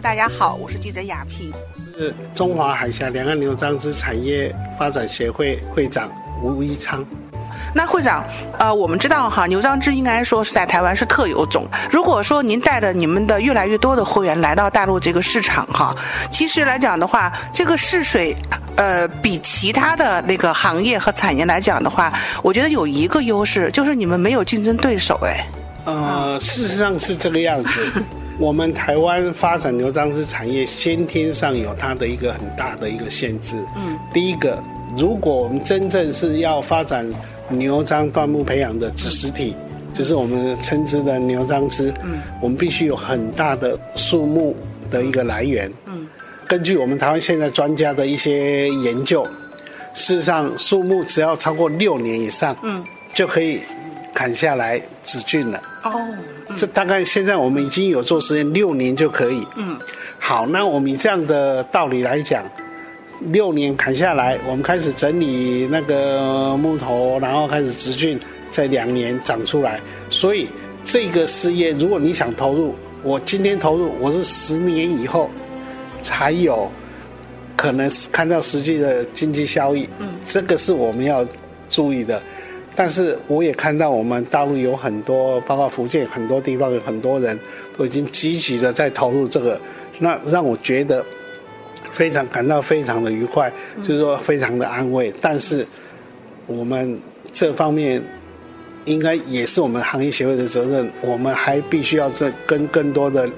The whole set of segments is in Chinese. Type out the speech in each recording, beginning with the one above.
友，大家好，我是记者雅萍，是中华海峡两岸牛樟芝产业发展协会会长吴一昌。那会长，呃，我们知道哈，牛樟芝应该说是在台湾是特有种。如果说您带着你们的越来越多的会员来到大陆这个市场哈，其实来讲的话，这个试水，呃，比其他的那个行业和产业来讲的话，我觉得有一个优势，就是你们没有竞争对手哎。呃，事实上是这个样子。我们台湾发展牛樟芝产业，先天上有它的一个很大的一个限制。嗯，第一个，如果我们真正是要发展。牛樟椴木培养的子实体，就是我们称之的牛樟芝。嗯，我们必须有很大的树木的一个来源。嗯，根据我们台湾现在专家的一些研究，事实上树木只要超过六年以上，嗯，就可以砍下来止菌了。哦，这大概现在我们已经有做实验，六年就可以。嗯，好，那我们以这样的道理来讲。六年砍下来，我们开始整理那个木头，然后开始植菌，在两年长出来。所以这个事业，如果你想投入，我今天投入，我是十年以后才有可能看到实际的经济效益。嗯，这个是我们要注意的。但是我也看到我们大陆有很多，包括福建很多地方有很多人都已经积极的在投入这个，那让我觉得。非常感到非常的愉快，就是说非常的安慰。但是我们这方面应该也是我们行业协会的责任，我们还必须要这跟更多的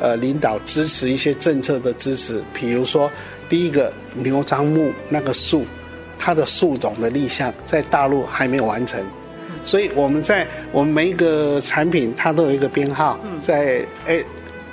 呃领导支持一些政策的支持。比如说，第一个牛樟木那个树，它的树种的立项在大陆还没有完成，所以我们在我们每一个产品它都有一个编号，在 A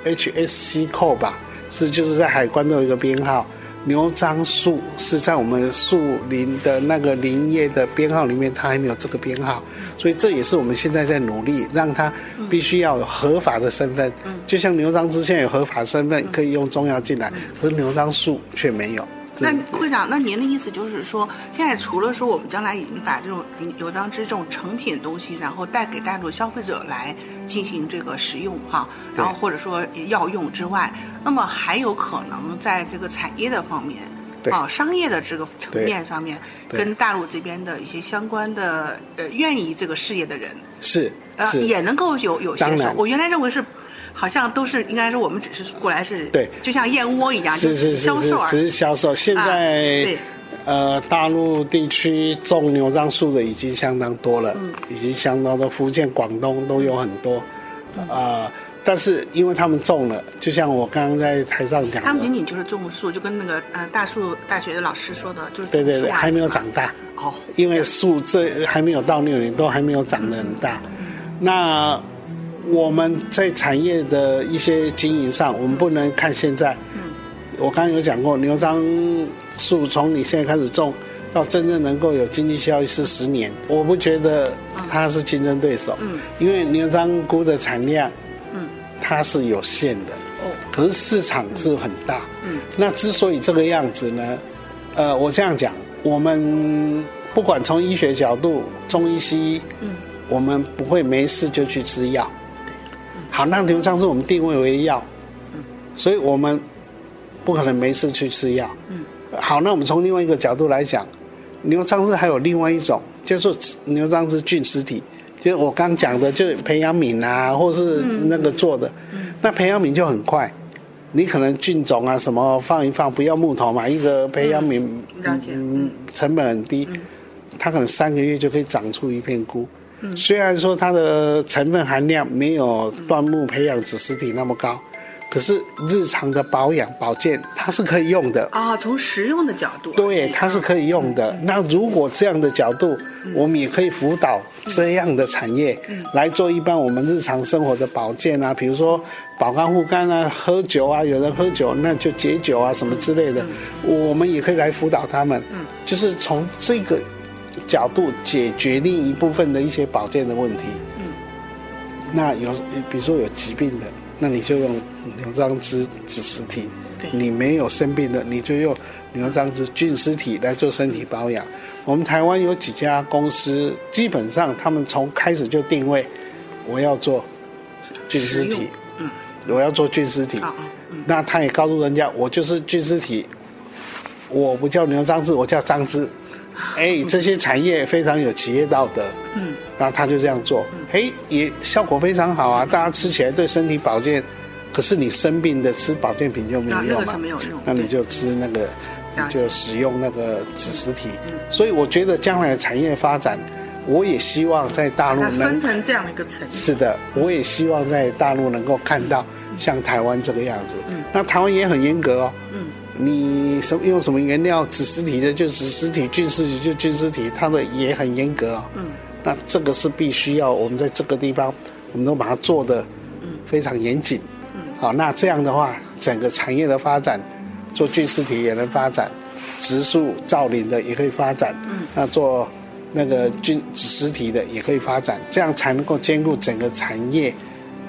H S C code 吧。是，就是在海关都有一个编号，牛樟树是在我们树林的那个林业的编号里面，它还没有这个编号，所以这也是我们现在在努力，让它必须要有合法的身份。就像牛樟芝现在有合法身份，可以用中药进来，可是牛樟树却没有。那会长，那您的意思就是说，现在除了说我们将来已经把这种油樟芝这种成品东西，然后带给大陆消费者来进行这个使用哈，然后或者说药用之外，那么还有可能在这个产业的方面，啊，商业的这个层面上面，跟大陆这边的一些相关的呃愿意这个事业的人是呃也能够有有些手。我原来认为是。好像都是应该说我们只是过来是对，就像燕窝一样，是是是是，只是销售。现在呃，大陆地区种牛樟树的已经相当多了，已经相当多，福建、广东都有很多啊。但是因为他们种了，就像我刚刚在台上讲，他们仅仅就是种树，就跟那个呃大树大学的老师说的，就是对对对，还没有长大。哦，因为树这还没有到六年，都还没有长得很大，那。我们在产业的一些经营上，我们不能看现在。嗯，我刚刚有讲过，牛樟树从你现在开始种，到真正能够有经济效益是十年。我不觉得它是竞争对手。嗯，因为牛樟菇的产量，嗯，它是有限的。哦，可是市场是很大。嗯，那之所以这个样子呢，呃，我这样讲，我们不管从医学角度，中医西医，嗯，我们不会没事就去吃药。好，那牛樟是我们定位为药，所以我们不可能没事去吃药。好，那我们从另外一个角度来讲，牛樟是还有另外一种，就是牛樟是菌实体，就是我刚讲的，就是培养皿啊，或是那个做的。那培养皿就很快，你可能菌种啊什么放一放，不要木头嘛，一个培养皿，嗯，成本很低，它可能三个月就可以长出一片菇。虽然说它的成分含量没有椴木培养子实体那么高，可是日常的保养保健它是可以用的啊。从实用的角度，对，它是可以用的。那如果这样的角度，我们也可以辅导这样的产业来做一般我们日常生活的保健啊，比如说保肝护肝啊，喝酒啊，有人喝酒那就解酒啊什么之类的，我们也可以来辅导他们。嗯，就是从这个。角度解决另一部分的一些保健的问题。嗯，那有比如说有疾病的，那你就用牛樟芝子实体；你没有生病的，你就用牛樟芝菌丝体来做身体保养。我们台湾有几家公司，基本上他们从开始就定位我要做菌丝体。嗯，我要做菌丝体。那他也告诉人家，我就是菌丝体，我不叫牛樟芝，我叫樟芝。哎，这些产业非常有企业道德。嗯，然后他就这样做，哎，也效果非常好啊！大家吃起来对身体保健，可是你生病的吃保健品就没有用嘛？没有用。那你就吃那个，就使用那个子实体。所以我觉得将来产业发展，我也希望在大陆能分成这样一个层。是的，我也希望在大陆能够看到像台湾这个样子。嗯，那台湾也很严格哦。嗯。你什么用什么原料？子实体的就子实体，菌丝体就菌丝体，它的也很严格啊。嗯，那这个是必须要我们在这个地方，我们都把它做的非常严谨。嗯，好，那这样的话，整个产业的发展，做菌丝体也能发展，植树造林的也可以发展。嗯，那做那个菌子实体的也可以发展，这样才能够兼顾整个产业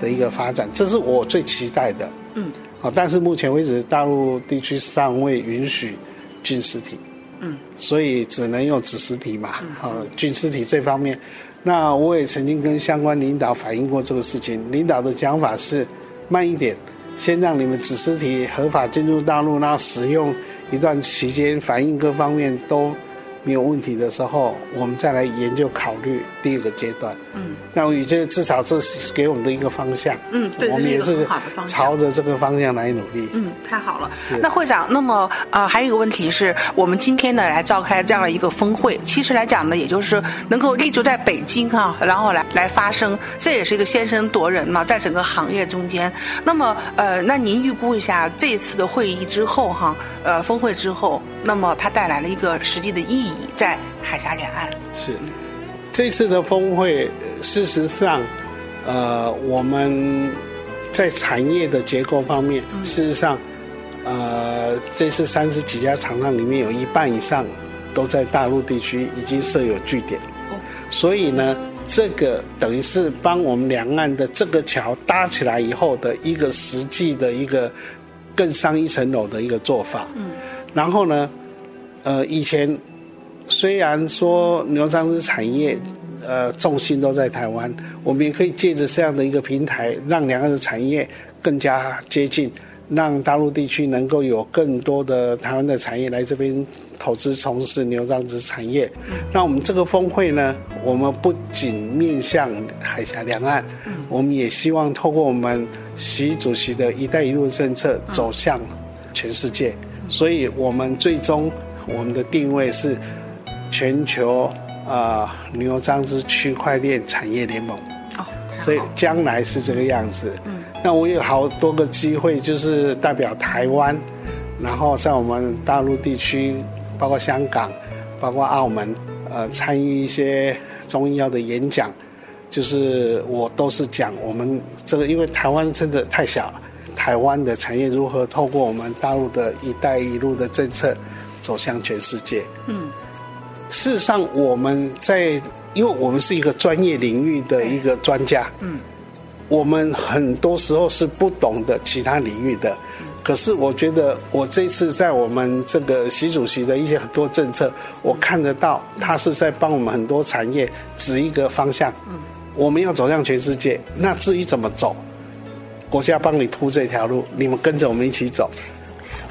的一个发展，这是我最期待的。嗯。好，但是目前为止，大陆地区尚未允许菌尸体，嗯，所以只能用子实体嘛。好，菌尸体这方面，那我也曾经跟相关领导反映过这个事情。领导的讲法是，慢一点，先让你们子实体合法进入大陆，然后使用一段期间，反应各方面都。没有问题的时候，我们再来研究考虑第二个阶段。嗯，那我觉得至少这是给我们的一个方向。嗯，对，我们也是朝着这个方向来努力。嗯，太好了。那会长，那么呃，还有一个问题是我们今天呢来召开这样的一个峰会，其实来讲呢，也就是能够立足在北京哈，然后来来发声，这也是一个先声夺人嘛，在整个行业中间。那么呃，那您预估一下这次的会议之后哈，呃，峰会之后，那么它带来了一个实际的意义。在海峡两岸。是。这次的峰会，事实上，呃，我们在产业的结构方面，事实上，呃，这次三十几家厂商里面有一半以上都在大陆地区已经设有据点，所以呢，这个等于是帮我们两岸的这个桥搭起来以后的一个实际的一个更上一层楼的一个做法。嗯，然后呢，呃，以前。虽然说牛樟芝产业，呃，重心都在台湾，我们也可以借着这样的一个平台，让两岸的产业更加接近，让大陆地区能够有更多的台湾的产业来这边投资从事牛樟芝产业。那我们这个峰会呢，我们不仅面向海峡两岸，我们也希望透过我们习主席的一带一路政策走向全世界。所以我们最终我们的定位是。全球啊，牛樟芝区块链产业联盟，哦，所以将来是这个样子。嗯，那我有好多个机会，就是代表台湾，然后在我们大陆地区，包括香港，包括澳门，呃，参与一些中医药的演讲，就是我都是讲我们这个，因为台湾真的太小，台湾的产业如何透过我们大陆的一带一路的政策走向全世界。嗯。事实上，我们在，因为我们是一个专业领域的一个专家，嗯，我们很多时候是不懂的其他领域的，可是我觉得我这次在我们这个习主席的一些很多政策，我看得到他是在帮我们很多产业指一个方向，嗯，我们要走向全世界，那至于怎么走，国家帮你铺这条路，你们跟着我们一起走。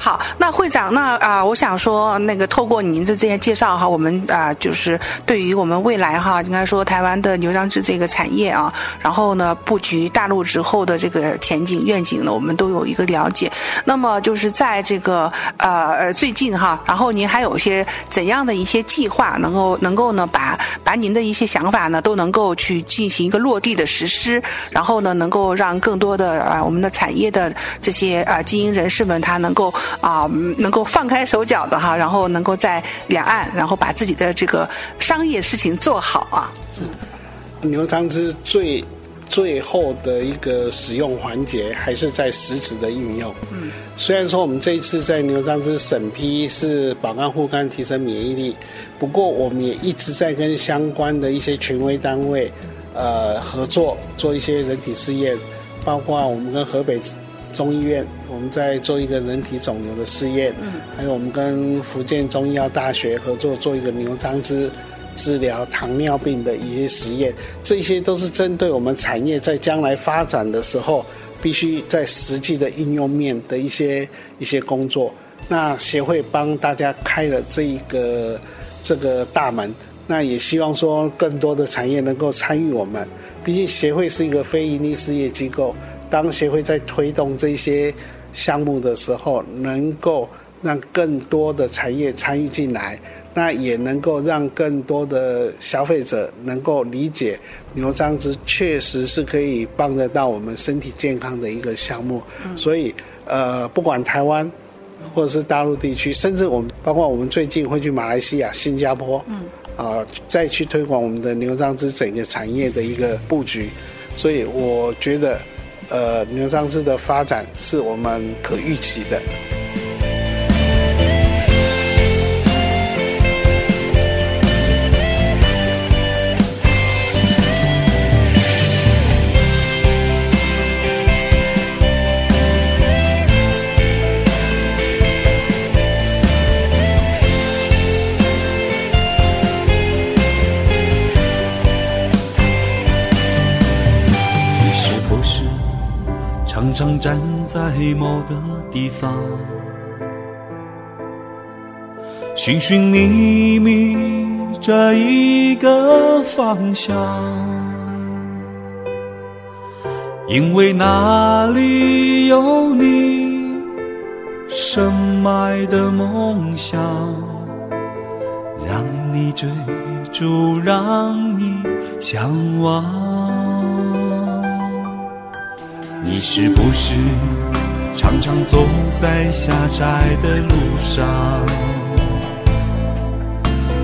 好，那会长，那啊，我想说，那个透过您的这些介绍哈，我们啊，就是对于我们未来哈，应该说台湾的牛樟芝这个产业啊，然后呢，布局大陆之后的这个前景愿景呢，我们都有一个了解。那么就是在这个呃最近哈，然后您还有一些怎样的一些计划，能够能够呢，把把您的一些想法呢，都能够去进行一个落地的实施，然后呢，能够让更多的啊我们的产业的这些啊精英人士们，他能够。啊，能够放开手脚的哈，然后能够在两岸，然后把自己的这个商业事情做好啊。是，牛樟芝最最后的一个使用环节还是在实质的运用。嗯，虽然说我们这一次在牛樟芝审批是保肝护肝、提升免疫力，不过我们也一直在跟相关的一些权威单位呃合作，做一些人体试验，包括我们跟河北。中医院，我们在做一个人体肿瘤的试验，嗯，还有我们跟福建中医药大学合作做一个牛樟芝治疗糖尿病的一些实验，这些都是针对我们产业在将来发展的时候，必须在实际的应用面的一些一些工作。那协会帮大家开了这一个这个大门，那也希望说更多的产业能够参与我们。毕竟协会是一个非盈利事业机构，当协会在推动这些项目的时候，能够让更多的产业参与进来。那也能够让更多的消费者能够理解牛樟芝确实是可以帮得到我们身体健康的一个项目，所以呃，不管台湾或者是大陆地区，甚至我们包括我们最近会去马来西亚、新加坡，嗯，啊，再去推广我们的牛樟芝整个产业的一个布局，所以我觉得，呃，牛樟芝的发展是我们可预期的。站在某个地方，寻寻觅觅这一个方向，因为那里有你深埋的梦想，让你追逐，让你向往。你是不是常常走在狭窄的路上，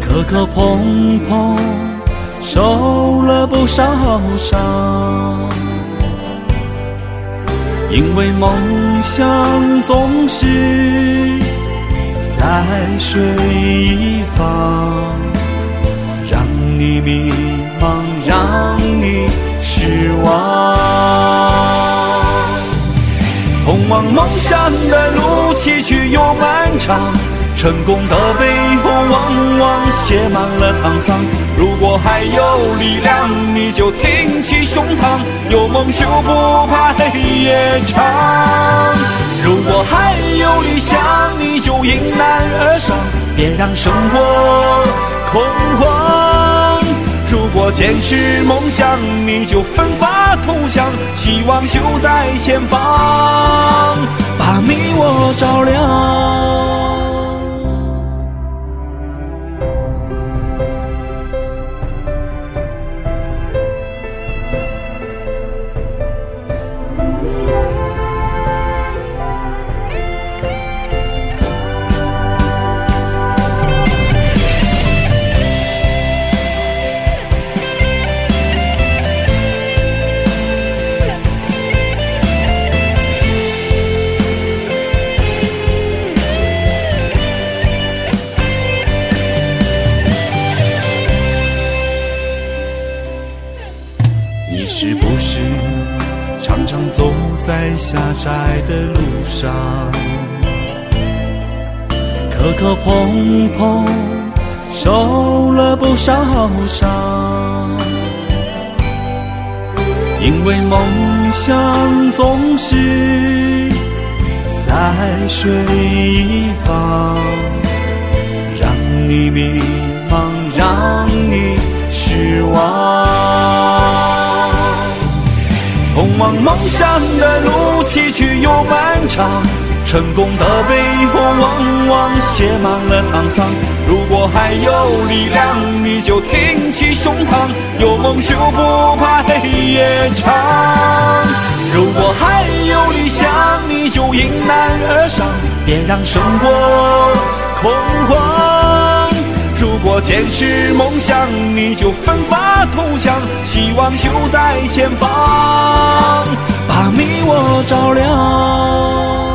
磕磕碰碰受了不少伤？因为梦想总是在水一方，让你迷茫，让你失望。通往梦想的路崎岖又漫长，成功的背后往往写满了沧桑。如果还有力量，你就挺起胸膛，有梦就不怕黑夜长。如果还有理想，你就迎难而上，别让生活恐慌。坚持梦想，你就奋发图强，希望就在前方，把你我照亮。狭窄的路上，磕磕碰碰受了不少伤，因为梦想总是在水一方，让你迷茫，让你失望。通往梦想的路崎岖又漫长，成功的背后往往写满了沧桑。如果还有力量，你就挺起胸膛，有梦就不怕黑夜长。如果还有理想，你就迎难而上，别让生活恐慌。我坚持梦想，你就奋发图强，希望就在前方，把你我照亮。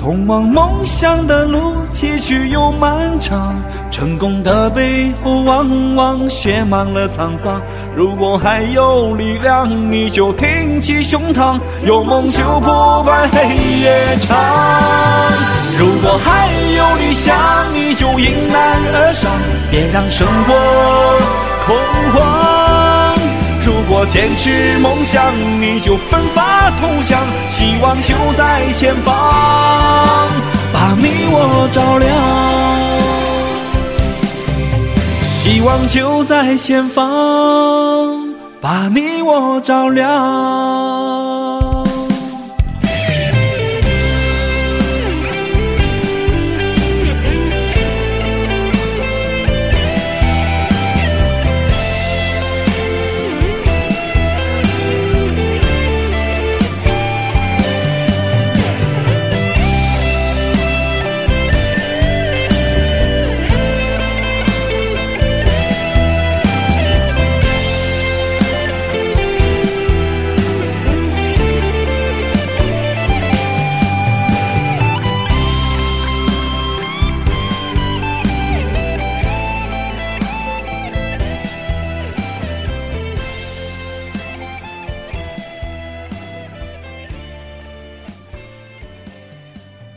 通往梦想的路崎岖又漫长，成功的背后往往写满了沧桑。如果还有力量，你就挺起胸膛，有梦就不怕黑夜长。如果还有理想，你就迎难而上，别让生活恐慌。如果坚持梦想，你就奋发图强，希望就在前方，照亮。希望就在前方，把你我照亮。